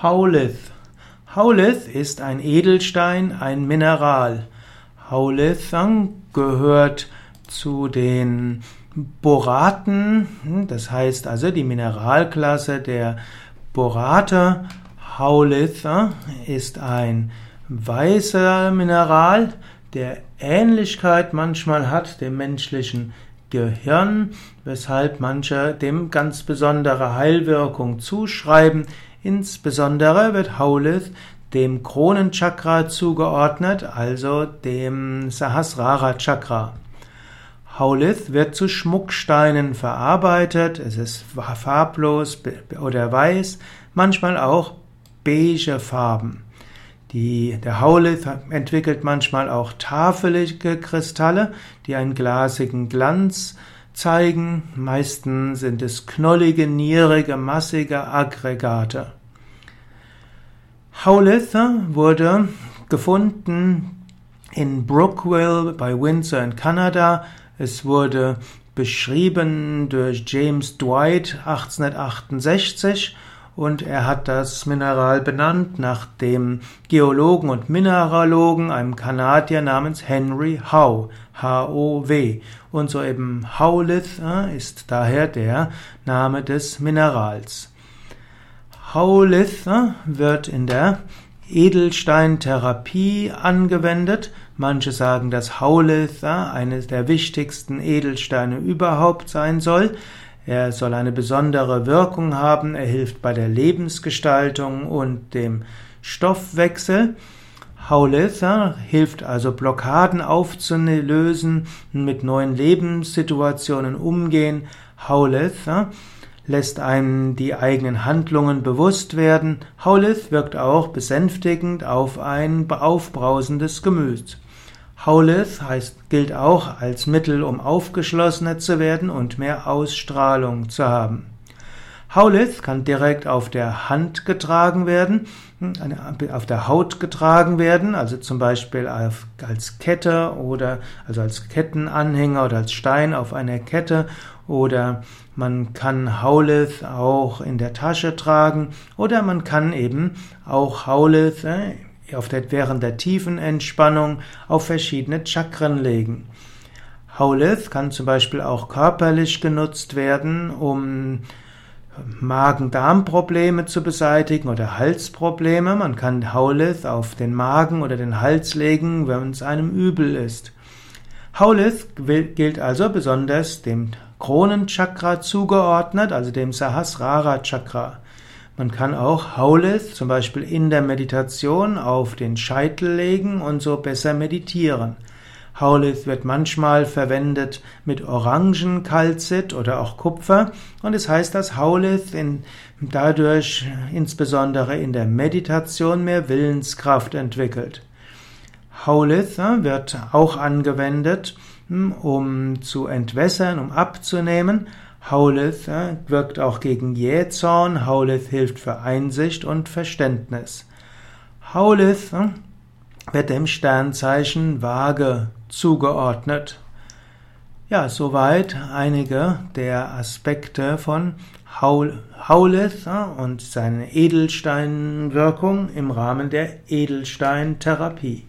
Haulith. Haulith ist ein Edelstein, ein Mineral. Haulith gehört zu den Boraten, das heißt also die Mineralklasse der Borate. Haulith ist ein weißer Mineral, der Ähnlichkeit manchmal hat dem menschlichen Gehirn, weshalb manche dem ganz besondere Heilwirkung zuschreiben. Insbesondere wird Haulith dem Kronenchakra zugeordnet, also dem Sahasrara Chakra. Haulith wird zu Schmucksteinen verarbeitet, es ist farblos oder weiß, manchmal auch beige Farben. Die, der Haulith entwickelt manchmal auch tafelige Kristalle, die einen glasigen Glanz zeigen. Meistens sind es knollige, nierige, massige Aggregate. Haulith wurde gefunden in Brookville bei Windsor in Kanada. Es wurde beschrieben durch James Dwight 1868 und er hat das Mineral benannt nach dem Geologen und Mineralogen, einem Kanadier namens Henry Howe, H-O-W. Und so eben Howlith ist daher der Name des Minerals. Howlith äh, wird in der Edelsteintherapie angewendet. Manche sagen, dass Howlith äh, eines der wichtigsten Edelsteine überhaupt sein soll. Er soll eine besondere Wirkung haben. Er hilft bei der Lebensgestaltung und dem Stoffwechsel. Haulith hilft also Blockaden aufzulösen, mit neuen Lebenssituationen umgehen. Haulith lässt einem die eigenen Handlungen bewusst werden. Haulith wirkt auch besänftigend auf ein aufbrausendes Gemüt. Haulith heißt, gilt auch als Mittel, um aufgeschlossener zu werden und mehr Ausstrahlung zu haben. Haulith kann direkt auf der Hand getragen werden, auf der Haut getragen werden, also zum Beispiel als Kette oder also als Kettenanhänger oder als Stein auf einer Kette oder man kann Haulith auch in der Tasche tragen oder man kann eben auch Haulith äh, auf der, während der tiefen Entspannung auf verschiedene Chakren legen. Haulith kann zum Beispiel auch körperlich genutzt werden, um Magen-Darm-Probleme zu beseitigen oder Halsprobleme. Man kann Haulith auf den Magen oder den Hals legen, wenn es einem übel ist. Haulith gilt also besonders dem Kronenchakra zugeordnet, also dem Sahasrara Chakra. Man kann auch Haulith zum Beispiel in der Meditation auf den Scheitel legen und so besser meditieren. Haulith wird manchmal verwendet mit Orangenkalzit oder auch Kupfer und es heißt, dass Haulith in, dadurch insbesondere in der Meditation mehr Willenskraft entwickelt. Haulith äh, wird auch angewendet, hm, um zu entwässern, um abzunehmen. Haulith äh, wirkt auch gegen Jähzorn. Haulith hilft für Einsicht und Verständnis. Haulith äh, wird dem Sternzeichen Waage zugeordnet. Ja, soweit einige der Aspekte von Haulith äh, und seine Edelsteinwirkung im Rahmen der Edelsteintherapie.